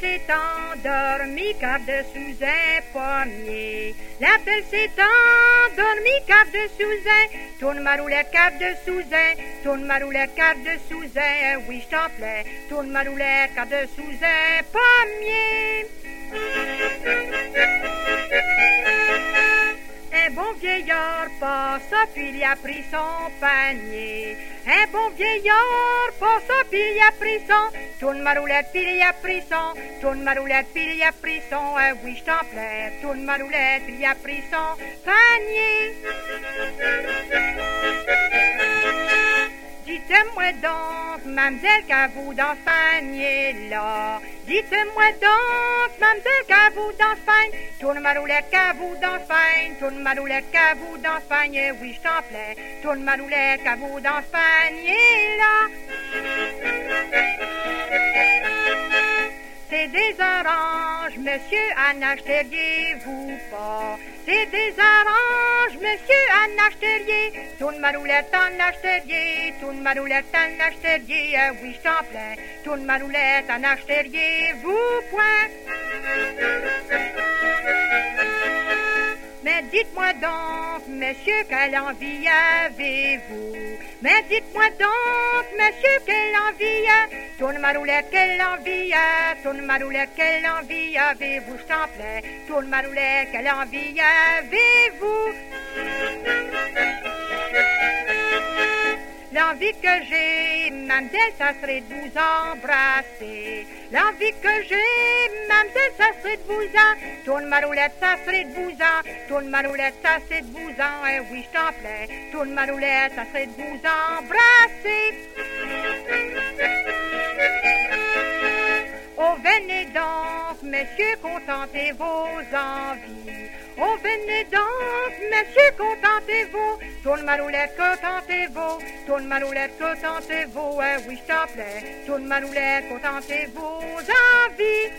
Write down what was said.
s'est endormi car dessous un pommier. La belle s'est endormie car dessous un, tourne ma roulette car dessous un, tourne ma roulette car dessous un, oui je t'en plais, tourne ma roulette car dessous un pommier. Un bon vieillard passa, puis il a pris son panier. Bon vieillard passa, puis il a pris son. Tourne ma roulette, puis il a pris son. Tourne ma roulette, puis il a pris son. Ah oui, je t'en plais. Tourne ma roulette, puis il a pris son panier. Dites-moi donc, mademoiselle, qu'avez-vous dans ce panier-là? Dites-moi donc, mademoiselle, qu'avez-vous dans ce panier? Tourne ma roulette, qu'avez-vous dans ce panier? Tourne ma roulette, qu'avez-vous dans ce panier? Oui, je t'en plais. Tourne ma roulette, qu'avez-vous dans ce panier-là? C'est des oranges, monsieur, en achèteriez-vous pas? C'est des Tourne ma roulette, en achèteriez. Tourne ma roulette, en achèteriez. Ah oui, je t'en plains. Tourne ma roulette, en achèteriez-vous point? Mais dites-moi donc, monsieur, quelle envie avez-vous? Mais dites-moi donc, monsieur, quelle envie? Tourne ma roulette, quelle envie? Tourne ma roulette, quelle envie avez-vous? Je t'en plais. Tourne ma roulette, quelle envie avez-vous? L'envie que j'ai, mademoiselle, ça serait de vous embrasser. L'envie que j'ai, mademoiselle, ça serait de vous en. Tourne ma roulette, ça serait de vous en. Tourne ma roulette, ça serait de vous en. Eh oui, je t'en plais. Tourne ma roulette, ça serait de vous embrasser. Oh, venez donc, messieurs, contentez vos envies. Oh, venez donc, messieurs, contentez-vous. Tourne ma roulette, contentez-vous. Tourne ma roulette, contentez-vous. Eh oui, je t'en plais. Tourne ma roulette, contentez vos envies.